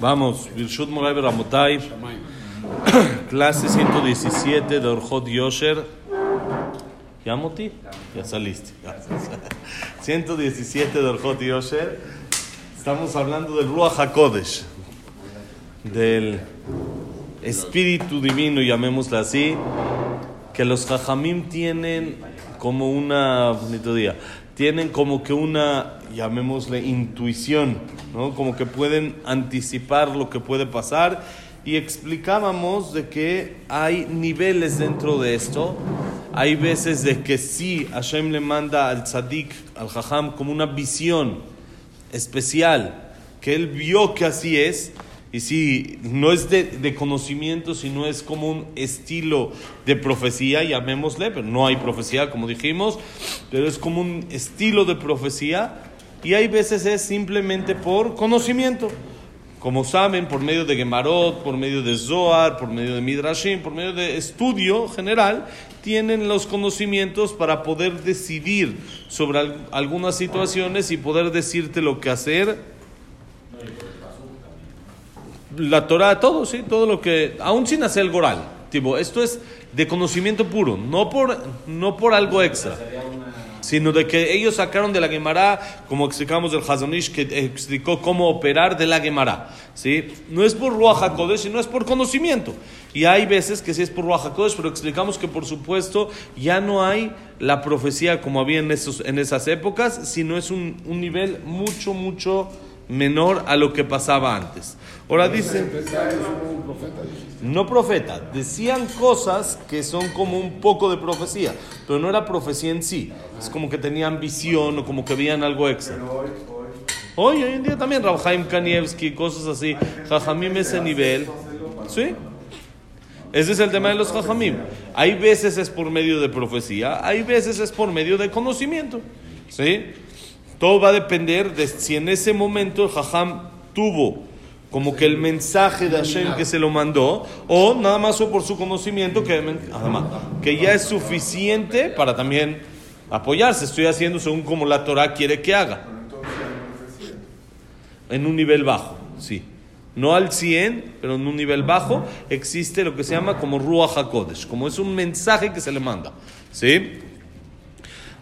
Vamos, Birshut Moray Ramotai, clase 117 de Orjot Yosher. ¿Ya, Moti? Ya saliste. 117 de Orjot Yosher. Estamos hablando del Ruach HaKodesh, del Espíritu Divino, llamémoslo así, que los Jajamim tienen como una, bonito día, tienen como que una, llamémosle, intuición, ¿no? Como que pueden anticipar lo que puede pasar. Y explicábamos de que hay niveles dentro de esto. Hay veces de que sí, Hashem le manda al tzadik, al jajam, como una visión especial, que él vio que así es. Y si no es de, de, conocimiento, sino es como un estilo de profecía, llamémosle, pero no hay profecía, como dijimos, pero es como un estilo de profecía. Y hay veces es simplemente por conocimiento. Como saben, por medio de Gemarot, por medio de Zohar, por medio de Midrashim, por medio de estudio general, tienen los conocimientos para poder decidir sobre algunas situaciones y poder decirte lo que hacer la Torah, todo, sí, todo lo que, aún sin hacer el Goral, tipo, esto es de conocimiento puro, no por, no por algo extra, sino de que ellos sacaron de la Gemara, como explicamos del Hazonish, que explicó cómo operar de la Gemara, ¿sí? No es por Ruach HaKodesh, sino es por conocimiento. Y hay veces que sí es por Ruach HaKodesh, pero explicamos que por supuesto ya no hay la profecía como había en, esos, en esas épocas, sino es un, un nivel mucho, mucho menor a lo que pasaba antes. Ahora dice, no profeta, decían cosas que son como un poco de profecía, pero no era profecía en sí, es como que tenían visión o como que veían algo extra. Hoy, hoy en día también, Rabhaim Kanievski, cosas así, Jajamim ese nivel, ¿sí? Ese es el tema de los Jajamim. Hay veces es por medio de profecía, hay veces es por medio de conocimiento, ¿sí? Todo va a depender de si en ese momento el tuvo como que el mensaje de Hashem que se lo mandó, o nada más fue por su conocimiento que, que ya es suficiente para también apoyarse. Estoy haciendo según como la Torah quiere que haga. En un nivel bajo, sí. No al 100, pero en un nivel bajo existe lo que se llama como Ruach HaKodesh, como es un mensaje que se le manda. ¿Sí?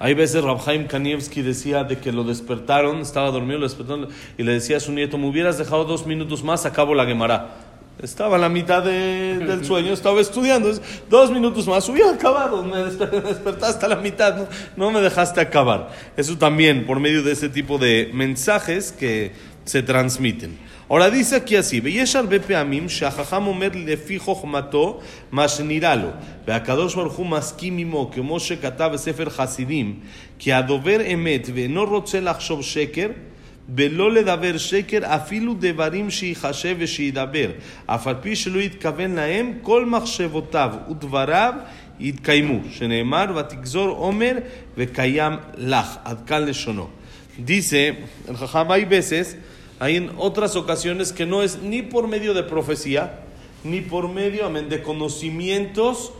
Hay veces Rabhaim Kanievski decía de que lo despertaron, estaba dormido, lo despertaron y le decía a su nieto, me hubieras dejado dos minutos más, acabo la Gemara. Estaba en la mitad de, del sueño, estaba estudiando, dos minutos más, hubiera acabado, me despertaste a la mitad, no, no me dejaste acabar. Eso también por medio de ese tipo de mensajes que se transmiten ahora dice aquí así, ויש הרבה פעמים שהחכם אומר לפי חוכמתו מה שנראה לו, והקדוש ברוך הוא מסכים עמו, כמו שכתב בספר חסידים, כי הדובר אמת ואינו רוצה לחשוב שקר, ולא לדבר שקר אפילו דברים שיחשב ושידבר, אף על פי שלא יתכוון להם, כל מחשבותיו ודבריו יתקיימו, שנאמר ותגזור עומר וקיים לך, עד כאן לשונו. Dice, el jajam hay veces hay en otras ocasiones que no es ni por medio de profecía, ni por medio de conocimientos,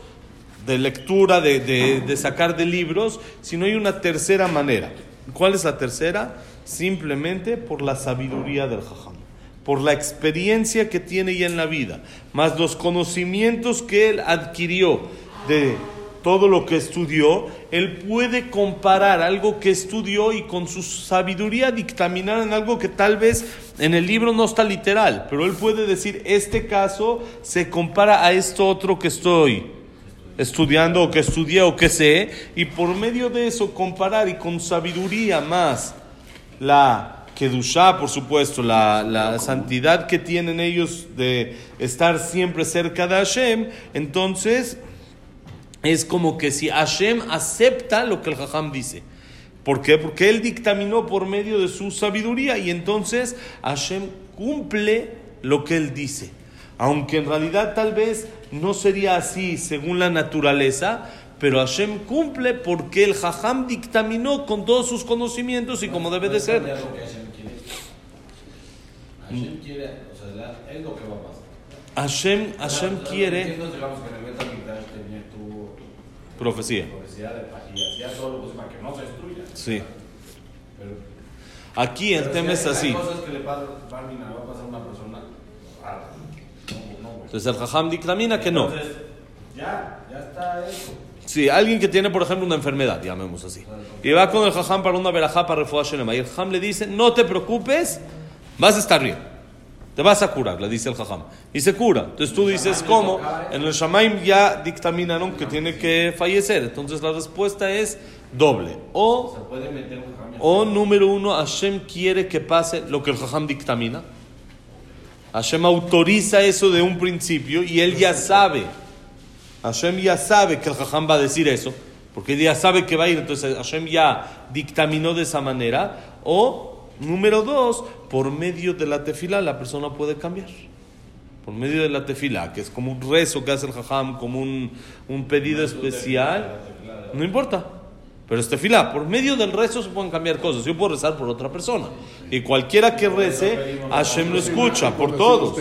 de lectura, de, de, de, sacar de libros, sino hay una tercera manera. ¿Cuál es la tercera? Simplemente por la sabiduría del jajam, por la experiencia que tiene ya en la vida, más los conocimientos que él adquirió de todo lo que estudió, él puede comparar algo que estudió y con su sabiduría dictaminar en algo que tal vez en el libro no está literal, pero él puede decir, este caso se compara a esto otro que estoy estudiando o que estudié o que sé, y por medio de eso comparar y con sabiduría más la Kedushá, por supuesto, la, la santidad que tienen ellos de estar siempre cerca de Hashem, entonces es como que si Hashem acepta lo que el Jajam dice. ¿Por qué? Porque él dictaminó por medio de su sabiduría y entonces Hashem cumple lo que él dice. Aunque en realidad tal vez no sería así según la naturaleza, pero Hashem cumple porque el Jajam dictaminó con todos sus conocimientos y como debe de ser. Hashem quiere, o sea, es lo que va a pasar. Hashem, Hashem quiere que en el Betamigdash tenía tu profecía. profecía de y hacía todo lo para que no se destruya. Sí. Pero, Aquí el tema sí es así. Cosas que le va a pasar una persona. No, no. Entonces el jajam dictamina que no. Entonces, ya, ya está eso. Sí, alguien que tiene, por ejemplo, una enfermedad, llamemos así, y va con el jajam para una verajá para refugiar Shelema, y el jajam le dice, no te preocupes, vas a estar bien, te vas a curar, le dice el jajam, y se cura. Entonces tú dices, ¿cómo? En el Shamaim ya dictaminaron que tiene que fallecer, entonces la respuesta es doble. O, Se puede meter un cambio. o número uno, Hashem quiere que pase lo que el jajam dictamina. Hashem autoriza eso de un principio y él ya sabe. Hashem ya sabe que el Jajam va a decir eso, porque él ya sabe que va a ir, entonces Hashem ya dictaminó de esa manera. O, número dos, por medio de la tefila la persona puede cambiar. Por medio de la tefila, que es como un rezo que hace el Jajam, como un, un pedido especial, no importa. Pero es tefila, por medio del rezo se pueden cambiar cosas. Yo puedo rezar por otra persona. Y cualquiera que rece, Hashem lo escucha, por todos.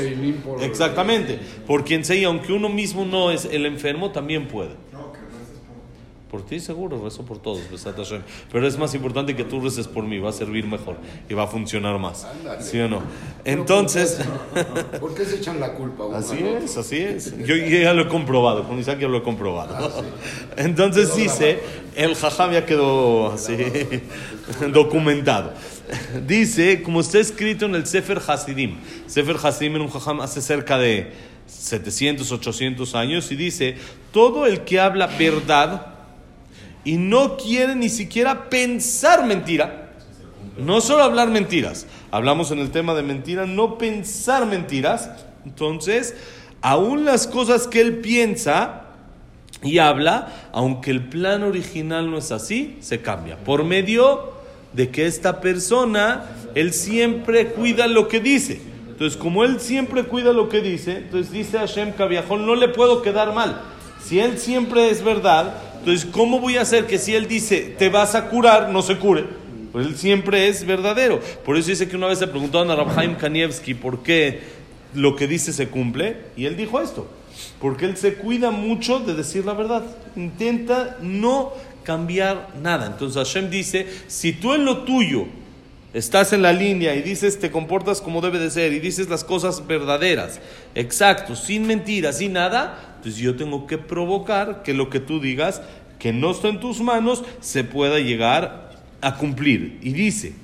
Exactamente. Por quien sea, aunque uno mismo no es el enfermo, también puede. Por ti seguro, rezo por todos. Pero es más importante que tú reces por mí, va a servir mejor y va a funcionar más. ¿Sí o no? Entonces, ¿Por qué se echan la culpa uno así es, así es. Yo, yo ya lo he comprobado, con Isaac ya lo he comprobado. Entonces dice, el jajam ya quedó así documentado. Dice, como está escrito en el Sefer Hasidim, Sefer Hasidim en un jajam hace cerca de 700, 800 años, y dice, todo el que habla verdad y no quiere ni siquiera pensar mentira, no solo hablar mentiras, hablamos en el tema de mentira, no pensar mentiras, entonces, aún las cosas que él piensa, y habla, aunque el plan original no es así, se cambia. Por medio de que esta persona, él siempre cuida lo que dice. Entonces, como él siempre cuida lo que dice, entonces dice Hashem Kaviajón, no le puedo quedar mal. Si él siempre es verdad, entonces, ¿cómo voy a hacer que si él dice, te vas a curar, no se cure? Pues él siempre es verdadero. Por eso dice que una vez le preguntaron a Rabhaim Kanievski por qué lo que dice se cumple, y él dijo esto. Porque él se cuida mucho de decir la verdad. Intenta no cambiar nada. Entonces Hashem dice, si tú en lo tuyo estás en la línea y dices, te comportas como debe de ser y dices las cosas verdaderas, exacto, sin mentiras, sin nada, entonces yo tengo que provocar que lo que tú digas, que no está en tus manos, se pueda llegar a cumplir. Y dice,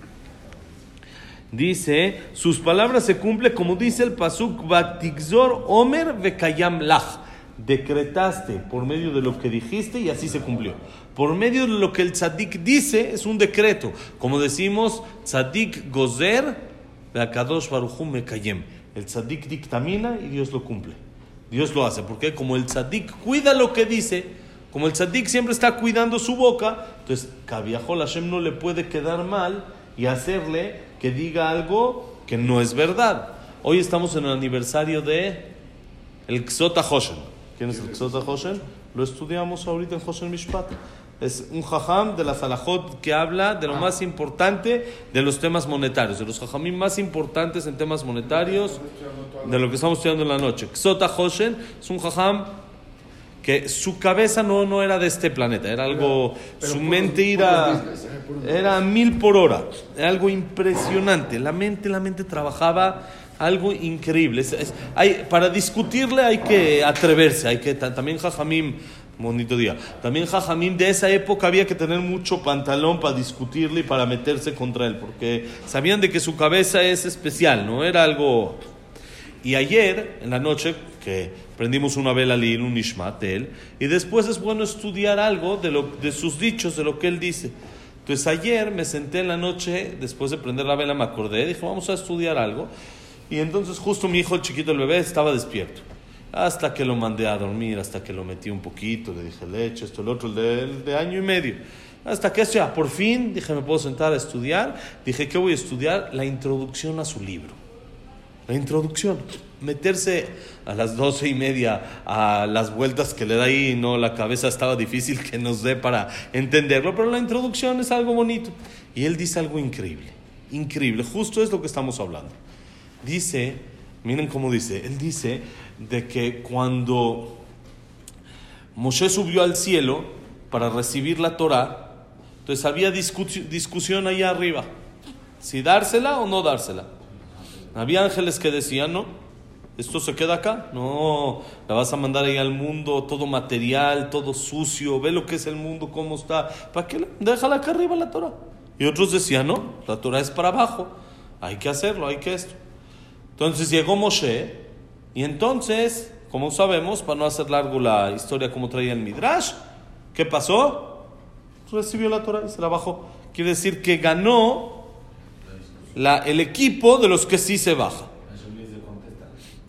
Dice, sus palabras se cumplen como dice el pasuk Batixor Omer Vekayam Lach. Decretaste por medio de lo que dijiste y así se cumplió. Por medio de lo que el tzadik dice es un decreto. Como decimos, tzadik gozer Beakadosh Baruchum Mekayem. El tzadik dictamina y Dios lo cumple. Dios lo hace. Porque como el tzadik cuida lo que dice, como el tzadik siempre está cuidando su boca, entonces Kaviahol Hashem no le puede quedar mal y hacerle que diga algo que no es verdad. Hoy estamos en el aniversario de el Ksota Hoshen. ¿Quién es el Ksota Hoshen? Lo estudiamos ahorita en Hoshen Mishpat. Es un jajam de la Salahot que habla de lo más importante de los temas monetarios, de los jajamim más importantes en temas monetarios, de lo que estamos estudiando en la noche. Ksota Hoshen es un jajam que su cabeza no, no era de este planeta, era algo, Pero su mente era, business, eh, era mil por hora, era algo impresionante, la mente, la mente trabajaba algo increíble, Es- hay, para discutirle hay que atreverse, hay que, ta- también Jajamim, bonito día, también Jajamim de esa época había que tener mucho pantalón para discutirle y para meterse contra él, porque sabían de que su cabeza es especial, no era algo... Y ayer, en la noche, que prendimos una vela al un él, y después es bueno estudiar algo de, lo, de sus dichos, de lo que él dice. Entonces ayer me senté en la noche, después de prender la vela me acordé, dije, vamos a estudiar algo. Y entonces justo mi hijo, el chiquito, el bebé, estaba despierto. Hasta que lo mandé a dormir, hasta que lo metí un poquito, le dije leche, esto, el otro, el de, el de año y medio. Hasta que eso ya, por fin, dije, me puedo sentar a estudiar. Dije, ¿qué voy a estudiar? La introducción a su libro. La introducción. Meterse a las doce y media a las vueltas que le da ahí, no, la cabeza estaba difícil que nos dé para entenderlo, pero la introducción es algo bonito. Y él dice algo increíble, increíble, justo es lo que estamos hablando. Dice, miren cómo dice, él dice de que cuando Moshe subió al cielo para recibir la Torah, entonces había discu- discusión allá arriba, si dársela o no dársela. Había ángeles que decían no, Esto se queda acá. No, la vas a mandar ahí al mundo, todo material, todo sucio. Ve lo que es el mundo, cómo está. ¿Para qué? la- Déjala acá arriba la Torah. Y otros decían, no, la Torah es para abajo. Hay que hacerlo, hay que esto. Entonces llegó Moshe. Y entonces, como sabemos, para no hacer largo la historia como traía el Midrash, ¿qué pasó? Recibió la Torah y se la bajó. Quiere decir que ganó la- el equipo de los que sí se baja.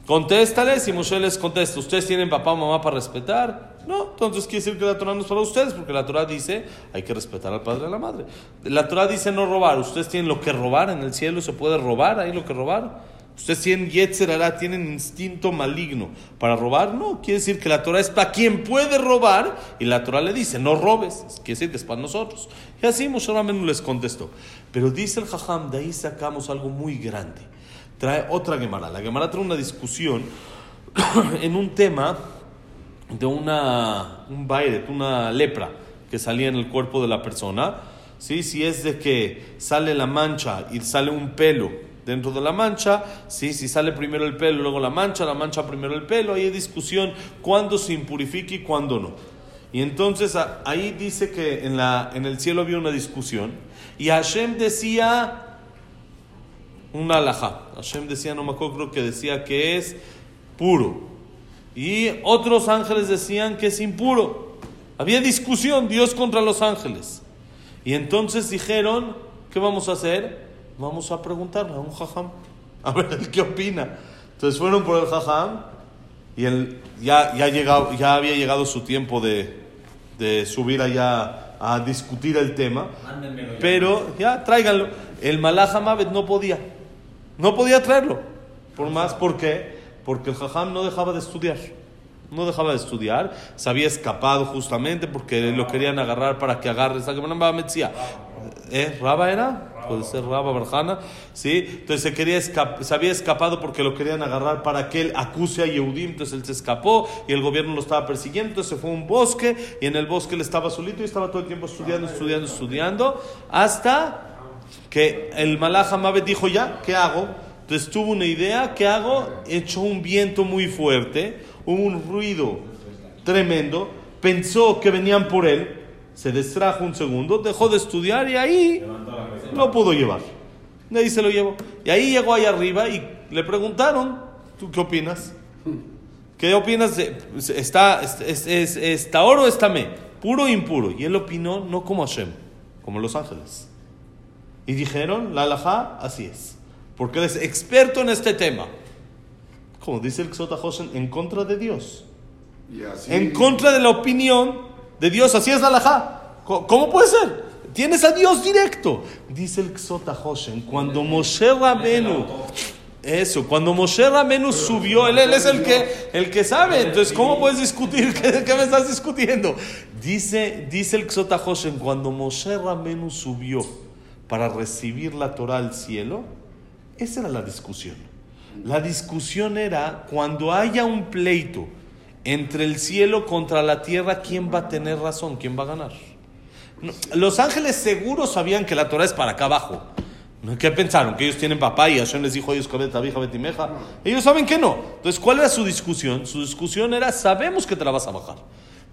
Contéstales y Moshe les contesta, ¿ustedes tienen papá o mamá para respetar? No, entonces quiere decir que la Torah no es para ustedes, porque la Torah dice, hay que respetar al padre y a la madre. La Torah dice no robar, ustedes tienen lo que robar, en el cielo se puede robar, ahí lo que robar. Ustedes tienen Yetzer hará, tienen instinto maligno para robar. No, quiere decir que la Torah es para quien puede robar y la Torah le dice, no robes. Quiere que es para nosotros. Y así Moshe les contestó. Pero dice el Jajam, de ahí sacamos algo muy grande. Trae otra Gemara. La Gemara trae una discusión en un tema de una, un bairet, una lepra que salía en el cuerpo de la persona. ¿sí? Si es de que sale la mancha y sale un pelo dentro de la mancha, ¿sí? si sale primero el pelo, luego la mancha, la mancha primero el pelo, ahí hay discusión cuándo se impurifica y cuándo no. Y entonces ahí dice que en, la, en el cielo había una discusión y Hashem decía una alajá. Hashem decía, no me acuerdo, creo que decía que es puro. Y otros ángeles decían que es impuro. Había discusión, Dios contra los ángeles. Y entonces dijeron, ¿qué vamos a hacer? Vamos a preguntarle a un jajam, a ver qué opina. Entonces fueron por el jajam y él ya, ya, llegado, ya había llegado su tiempo de, de subir allá a discutir el tema. Mándenmelo. Pero ya, tráiganlo. El Malach Mavet no podía. No podía traerlo. Por más, ¿por qué? Porque el Jajam no dejaba de estudiar. No dejaba de estudiar. Se había escapado justamente porque lo querían agarrar para que agarre esa Metzia. ¿Eh? ¿Raba era? Puede ser Raba Barjana. ¿Sí? Entonces se, quería se había escapado porque lo querían agarrar para que él acuse a Yehudim. Entonces él se escapó y el gobierno lo estaba persiguiendo. Entonces se fue a un bosque y en el bosque él estaba solito y estaba todo el tiempo estudiando, estudiando, estudiando. Hasta que el Malach Hamabet dijo ya, ¿qué hago? Entonces tuvo una idea, ¿qué hago? Echó un viento muy fuerte, un ruido tremendo, pensó que venían por él, se distrajo un segundo, dejó de estudiar y ahí lo pudo llevar. De ahí se lo llevó. Y ahí llegó ahí arriba y le preguntaron, ¿tú qué opinas? ¿Qué opinas? De, ¿Está, es, es, es- está oro o está me? Puro o impuro. Y él opinó no como Hashem, como los ángeles. Y dijeron, la alajá, así es. Porque él es experto en este tema. Como dice el Xota Hoshen, en contra de Dios. Y así, En contra de la opinión de Dios. Así es la alajá. ¿Cómo puede ser? Tienes a Dios directo. Dice el Xota Hoshen, cuando Moshe Rabenu... Eso, cuando Moshe Rabenu subió, él, es el que, el que sabe. Entonces, ¿cómo puedes discutir? ¿Qué, qué me estás discutiendo? Dice, dice el Xota Hoshen, cuando Moshe Rabenu subió para recibir la Torah al cielo, esa era la discusión. La discusión era cuando haya un pleito entre el cielo contra la tierra, ¿quién va a tener razón? ¿Quién va a ganar? Los ángeles seguros sabían que la Torah es para acá abajo. ¿Qué pensaron? Que ellos tienen papá y Hashem les dijo a ellos que vieja betimeja. Ellos saben que no. Entonces, ¿cuál era su discusión? Su discusión era, sabemos que te la vas a bajar.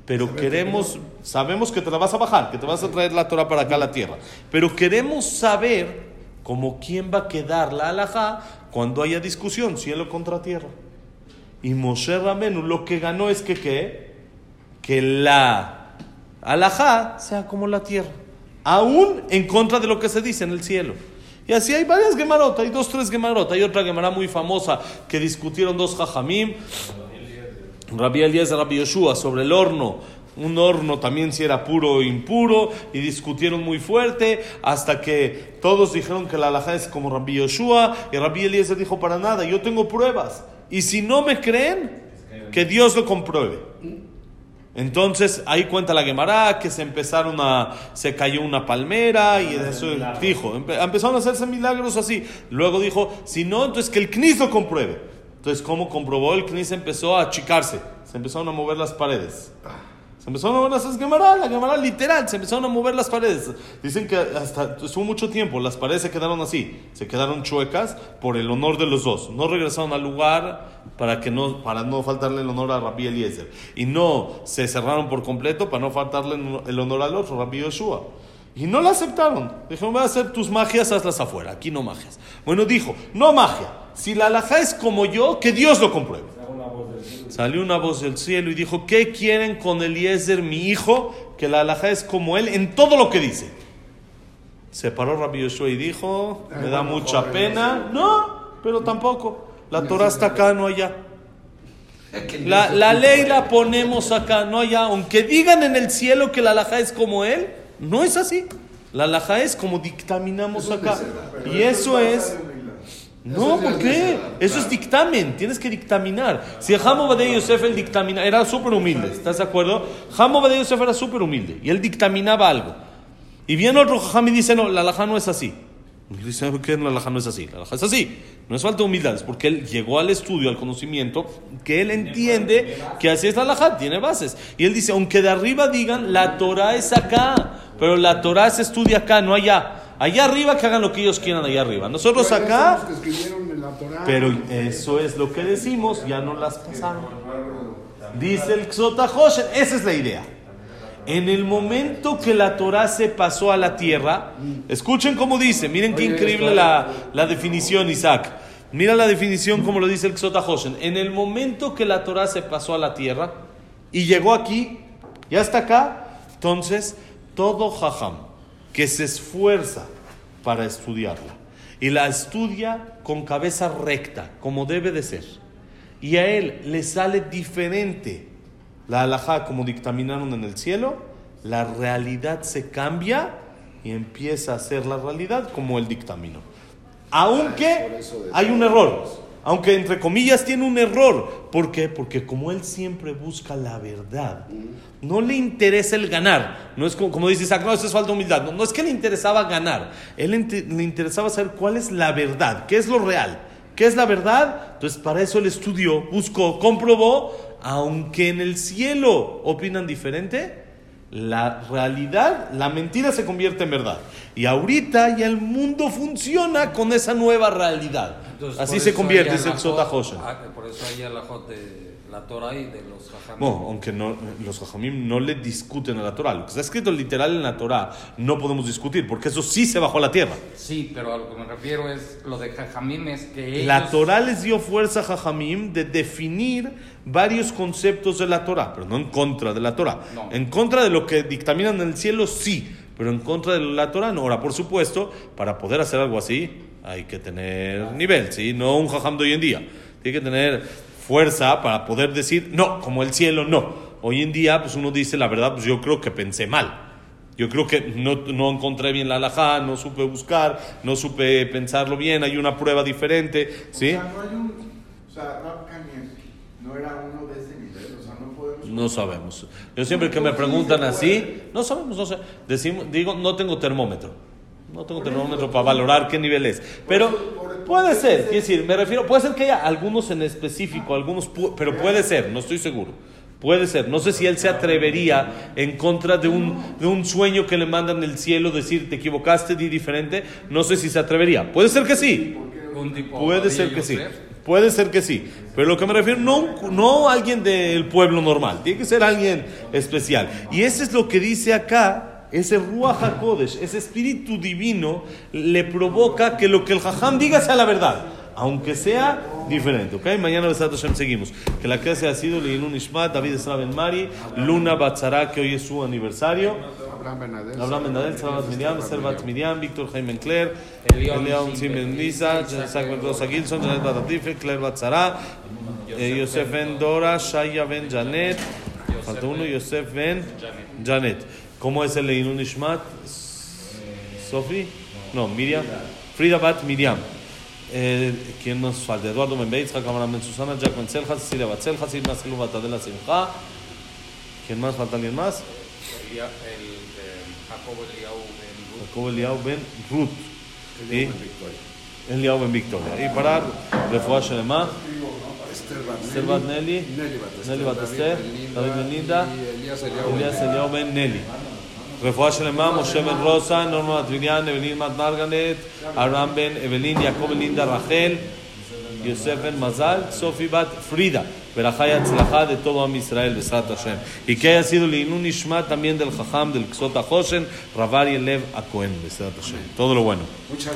Pero queremos, sabemos que te la vas a bajar, que te vas a traer la Torah para acá a la tierra. Pero queremos saber como quién va a quedar la alajá cuando haya discusión, cielo contra tierra. Y Moshe Ramenu lo que ganó es que ¿qué? que la alajá sea como la tierra, aún en contra de lo que se dice en el cielo. Y así hay varias gemarot, hay dos, tres gemarot. Hay otra gemara muy famosa que discutieron dos jajamim, Rabbi Eliezer y Rabbi Yoshua, sobre el horno. Un horno también si era puro o impuro, y discutieron muy fuerte hasta que todos dijeron que la alajá es como Rabbi Yoshua, y Rabbi Eliezer dijo para nada, yo tengo pruebas. Y si no me creen, que Dios lo compruebe. Entonces ahí cuenta la Gemara que se empezaron a, se cayó una palmera y eso dijo, empe- empezaron a hacerse milagros así. Luego dijo, si no, entonces que el Knis lo compruebe. Entonces, ¿cómo comprobó? El Knis empezó a achicarse, se empezaron a mover las paredes. Se empezaron a mover las la Gemara literal, se empezaron a mover las paredes. Dicen que hasta estuvo mucho tiempo, las paredes se quedaron así, se quedaron chuecas por el honor de los dos. No regresaron al lugar para, que no, para no faltarle el honor a Rabbi Eliezer. Y no se cerraron por completo para no faltarle el honor al otro, Rabbi Yoshua. Y no la aceptaron. Dijeron, voy a hacer tus magias, hazlas afuera. Aquí no magias. Bueno, dijo, no magia. Si la alhaja es como yo, que Dios lo compruebe. Salió una voz del cielo y dijo, ¿qué quieren con Eliezer, mi hijo? Que la alhaja es como él en todo lo que dice. Se paró Rabbi Yoshua y dijo, me da mucha pena. No, pero tampoco. La Torah está acá, no allá. La, la ley la ponemos acá, no allá. Aunque digan en el cielo que la alhaja es como él, no es así. La alhaja es como dictaminamos acá. Y eso es... No, ¿por qué? Eso es dictamen, tienes que dictaminar. Si Hamo Badei Yosef el dictamina, era súper humilde, ¿estás de acuerdo? Hamo Badei Yosef era súper humilde y él dictaminaba algo. Y viene otro Jajam y dice, no, la alhaja no es así. Y dice, ¿por qué la alhaja no es así? La alhaja es así. No es falta de humildad, es porque él llegó al estudio, al conocimiento, que él entiende que así es la alhaja, tiene bases. Y él dice, aunque de arriba digan, la Torah es acá, pero la Torah se estudia acá, no allá. Allá arriba que hagan lo que ellos quieran allá arriba. Nosotros Pero acá, la pero eso es lo que decimos, ya no las pasaron. Dice el Xota Hoshen, esa es la idea. En el momento que la Torah se pasó a la tierra, escuchen cómo dice, miren qué increíble la, la definición, Isaac. Mira la definición como lo dice el Xota Hoshen. En el momento que la Torah se pasó a la tierra y llegó aquí, ya está acá, entonces todo jajam que se esfuerza para estudiarla. Y la estudia con cabeza recta, como debe de ser, y a él le sale diferente la alajá como dictaminaron en el cielo, la realidad se cambia y empieza a ser la realidad como él dictaminó. Aunque hay un error, aunque entre comillas tiene un error. ¿Por qué? Porque como él siempre busca la verdad, no le interesa el ganar. No es como, como dice Isaac, no, eso es falta de humildad. No, no es que le interesaba ganar. Él le interesaba saber cuál es la verdad, qué es lo real, qué es la verdad. Entonces, para eso él estudió, buscó, comprobó, aunque en el cielo opinan diferente. La realidad, la mentira se convierte en verdad. Y ahorita ya el mundo funciona con esa nueva realidad. Entonces, Así se convierte, dice el ah, Por eso hay alajot de la Torah y de los jajamim. Bueno, aunque no, los jajamim no le discuten a la Torah. Lo que está escrito literal en la Torah no podemos discutir, porque eso sí se bajó a la tierra. Sí, pero a lo que me refiero es lo de jajamim es que ellos... La Torah les dio fuerza a Jajamim de definir varios conceptos de la Torah, pero no en contra de la Torah. No. En contra de lo que dictaminan en el cielo, sí, pero en contra de la Torah, no. Ahora, por supuesto, para poder hacer algo así, hay que tener nivel, ¿sí? No un Jajam de hoy en día. Tiene que tener fuerza para poder decir, no, como el cielo, no. Hoy en día, pues uno dice, la verdad, pues yo creo que pensé mal. Yo creo que no, no encontré bien la alajá, no supe buscar, no supe pensarlo bien, hay una prueba diferente, ¿sí? O sea, no hay un. O sea, no era uno de ese nivel. O sea, no podemos. No sabemos. Yo siempre que me preguntan así, no sabemos, no sé. Decimos, digo, no tengo termómetro. No tengo termómetro para valorar qué nivel es. Pero puede ser, quiero decir, me refiero, puede ser que haya algunos en específico, algunos, pero puede ser, no estoy seguro. Puede ser, no sé si él se atrevería en contra de un, de un sueño que le mandan del cielo, decir te equivocaste, di diferente. No sé si se atrevería. Puede ser que sí. Puede ser que sí. Puede ser que sí. Pero lo que me refiero, no, no alguien del pueblo normal. Tiene que ser alguien especial. Y eso es lo que dice acá. Ese Ruach HaKodesh, ese espíritu divino, le provoca que lo que el Jajam diga sea la verdad. Aunque sea diferente. ¿Ok? Mañana Besat Hashem seguimos. Que la clase ha sido Leilun Ishmat, David Esra Ben Mari, Luna Batzara, que hoy es su aniversario. Abraham Benadel. Sarabat Miriam, Servat Miriam, Víctor Jaime Cler, Elión Elión Simen Simen Lisa, Isaac Mendoza Gilson, Janet Batatife, Claire Batzara, eh, Yosef Ben Dora, Shaya Ben Janet, falta uno, Yosef Ben Janet. ¿Cómo es el Leilun Ishmat? Sofi? No, Miriam. Frida Bat Miriam. Eh, ¿Quién nos falta? Eduardo Membeitz, Cámara Ben Susana, Jack Ben Celja, Cecilia Batzelja, Silma Selu Batadela Simcha. ¿Quién más? ¿Falta alguien más? Elia- el eh, Jacobo Eliau Ben Ruth. Jacob Eliao Ben Ben Victoria. Y para Refuah Shelema, Esther Bat Esther Bat Nelly, Nelly Bat Esther, רפואה שלמה, משה בן רוסה, נורמה מטביליאן, אבלין מת מרגנט, אברהם בן אבלין, יעקב בן לינדה רחל, יוסף בן מזל, סופי בת פרידה. ברכה y הצלחה de todo עם ישראל, בעזרת השם. Y que haya sido לעילוי נשמת también del חכם, del קסות החושן, רב אריה לב הכהן, בעזרת השם. todo lo bueno. Muchas